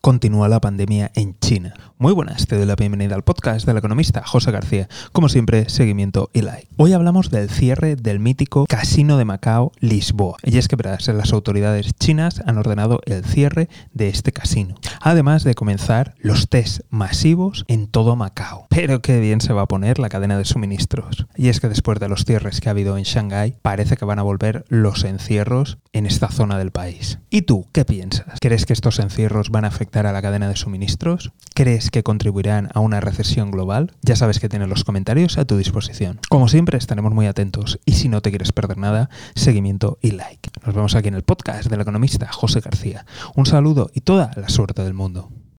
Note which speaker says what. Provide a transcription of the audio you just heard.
Speaker 1: continúa la pandemia en China. Muy buenas, te doy la bienvenida al podcast del economista José García. Como siempre, seguimiento y like. Hoy hablamos del cierre del mítico Casino de Macao Lisboa. Y es que verás, las autoridades chinas han ordenado el cierre de este casino. Además de comenzar los test masivos en todo Macao. Pero qué bien se va a poner la cadena de suministros. Y es que después de los cierres que ha habido en Shanghái, parece que van a volver los encierros en esta zona del país. ¿Y tú qué piensas? ¿Crees que estos encierros van a afectar a la cadena de suministros? ¿Crees que contribuirán a una recesión global? Ya sabes que tienes los comentarios a tu disposición. Como siempre, estaremos muy atentos y si no te quieres perder nada, seguimiento y like. Nos vemos aquí en el podcast del economista José García. Un saludo y toda la suerte del mundo.